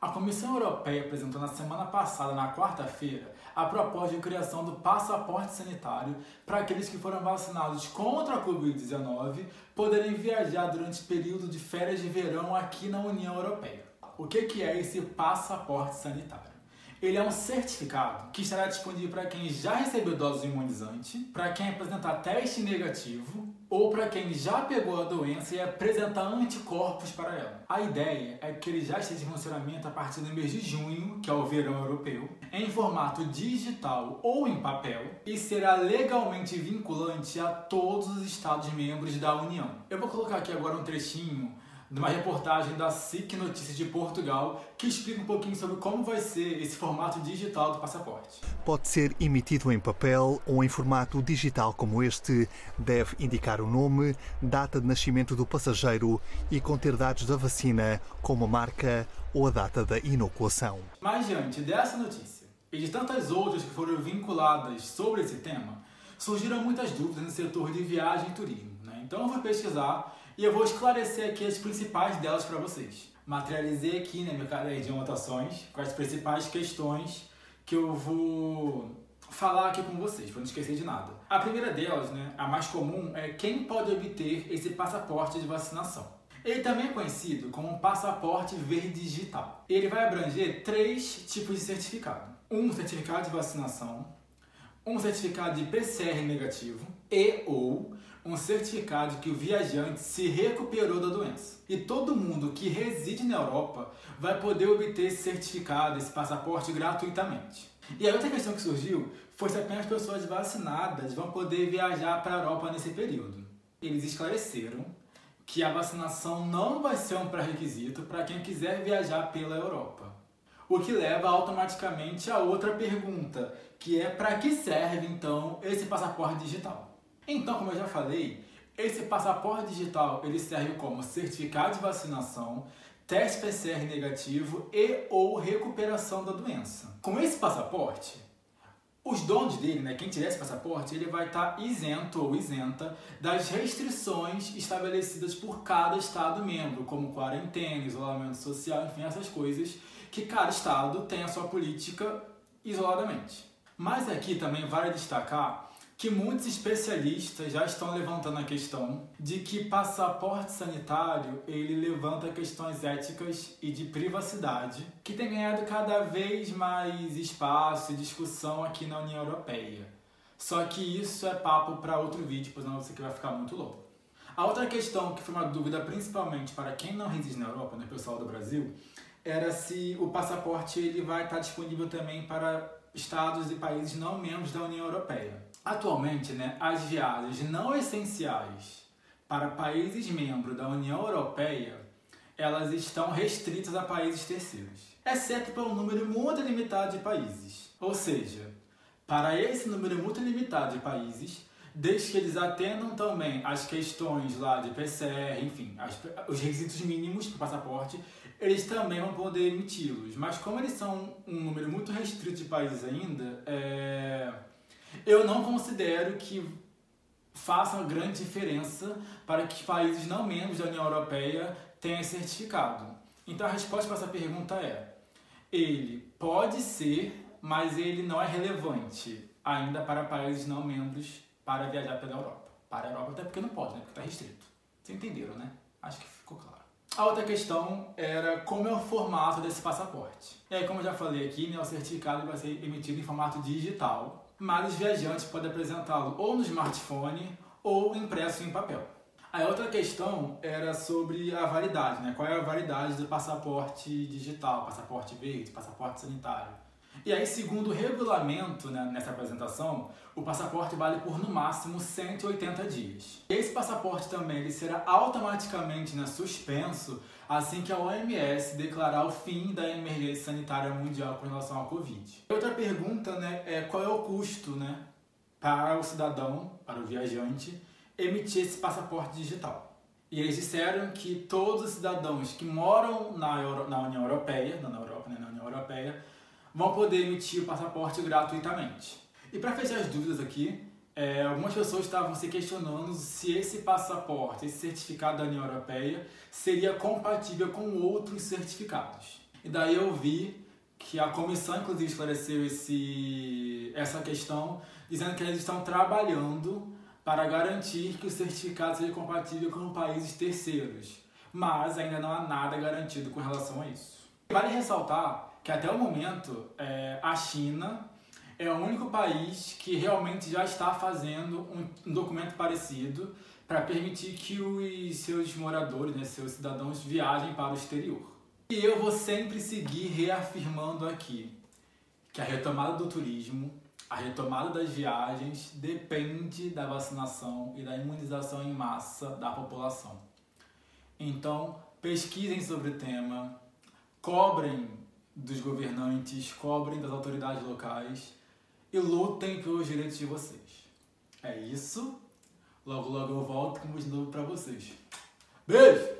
A Comissão Europeia apresentou na semana passada, na quarta-feira, a proposta de criação do passaporte sanitário para aqueles que foram vacinados contra a Covid-19 poderem viajar durante o período de férias de verão aqui na União Europeia. O que é esse passaporte sanitário? Ele é um certificado que estará disponível para quem já recebeu dose imunizante, para quem apresentar teste negativo ou para quem já pegou a doença e apresentar anticorpos para ela. A ideia é que ele já esteja em funcionamento a partir do mês de junho, que é o verão europeu, em formato digital ou em papel e será legalmente vinculante a todos os Estados-membros da União. Eu vou colocar aqui agora um trechinho de uma reportagem da SIC Notícias de Portugal que explica um pouquinho sobre como vai ser esse formato digital do passaporte. Pode ser emitido em papel ou em formato digital como este. Deve indicar o nome, data de nascimento do passageiro e conter dados da vacina, como a marca ou a data da inoculação. Mas diante dessa notícia e de tantas outras que foram vinculadas sobre esse tema, surgiram muitas dúvidas no setor de viagem e turismo. Né? Então eu vou pesquisar e eu vou esclarecer aqui as principais delas para vocês. Materializei aqui né, meu caderno de anotações com as principais questões que eu vou falar aqui com vocês, para não esquecer de nada. A primeira delas, né, a mais comum, é quem pode obter esse passaporte de vacinação. Ele também é conhecido como passaporte verde digital. Ele vai abranger três tipos de certificado: um certificado de vacinação, um certificado de PCR negativo e ou um certificado de que o viajante se recuperou da doença. E todo mundo que reside na Europa vai poder obter esse certificado, esse passaporte gratuitamente. E a outra questão que surgiu foi se apenas pessoas vacinadas vão poder viajar para a Europa nesse período. Eles esclareceram que a vacinação não vai ser um pré-requisito para quem quiser viajar pela Europa. O que leva automaticamente a outra pergunta, que é para que serve então esse passaporte digital? Então, como eu já falei, esse passaporte digital ele serve como certificado de vacinação, teste PCR negativo e ou recuperação da doença. Com esse passaporte, os donos dele, né, quem tiver esse passaporte, ele vai estar isento ou isenta das restrições estabelecidas por cada estado membro, como quarentena, isolamento social, enfim, essas coisas que cada estado tem a sua política isoladamente. Mas aqui também vale destacar que muitos especialistas já estão levantando a questão de que passaporte sanitário ele levanta questões éticas e de privacidade que tem ganhado cada vez mais espaço e discussão aqui na União Europeia. Só que isso é papo para outro vídeo, pois não você que vai ficar muito louco. A outra questão que foi uma dúvida principalmente para quem não reside na Europa, né, pessoal do Brasil, era se o passaporte ele vai estar disponível também para estados e países não membros da União Europeia. Atualmente, né, as viagens não essenciais para países membros da União Europeia, elas estão restritas a países terceiros, exceto para um número muito limitado de países. Ou seja, para esse número muito limitado de países, desde que eles atendam também as questões lá de PCR, enfim, as, os requisitos mínimos para o passaporte, eles também vão poder emiti-los. Mas como eles são um número muito restrito de países ainda, é eu não considero que faça uma grande diferença para que países não membros da União Europeia tenham certificado. Então a resposta para essa pergunta é: ele pode ser, mas ele não é relevante ainda para países não membros para viajar pela Europa. Para a Europa até porque não pode, né? Porque está restrito. Vocês entenderam, né? Acho que ficou claro. A outra questão era como é o formato desse passaporte. E aí, como eu já falei aqui, né, o certificado vai ser emitido em formato digital, mas os viajantes podem apresentá-lo ou no smartphone ou impresso em papel. A outra questão era sobre a validade, né? Qual é a validade do passaporte digital, passaporte verde, passaporte sanitário. E aí, segundo o regulamento né, nessa apresentação, o passaporte vale por no máximo 180 dias. Esse passaporte também ele será automaticamente né, suspenso assim que a OMS declarar o fim da emergência sanitária mundial com relação ao Covid. Outra pergunta né, é qual é o custo né, para o cidadão, para o viajante, emitir esse passaporte digital. E eles disseram que todos os cidadãos que moram na, Euro, na União Europeia, na Europa, né, na União Europeia, vão poder emitir o passaporte gratuitamente. E para fechar as dúvidas aqui, é, algumas pessoas estavam se questionando se esse passaporte, esse certificado da União Europeia, seria compatível com outros certificados. E daí eu vi que a comissão, inclusive, esclareceu esse, essa questão, dizendo que eles estão trabalhando para garantir que o certificado seja compatível com países terceiros. Mas ainda não há nada garantido com relação a isso. Vale ressaltar que até o momento é, a China é o único país que realmente já está fazendo um, um documento parecido para permitir que os seus moradores, né, seus cidadãos, viajem para o exterior. E eu vou sempre seguir reafirmando aqui que a retomada do turismo, a retomada das viagens depende da vacinação e da imunização em massa da população. Então, pesquisem sobre o tema, cobrem dos governantes, cobrem das autoridades locais e lutem pelos direitos de vocês. É isso. Logo, logo eu volto com mais novo para vocês. Beijo!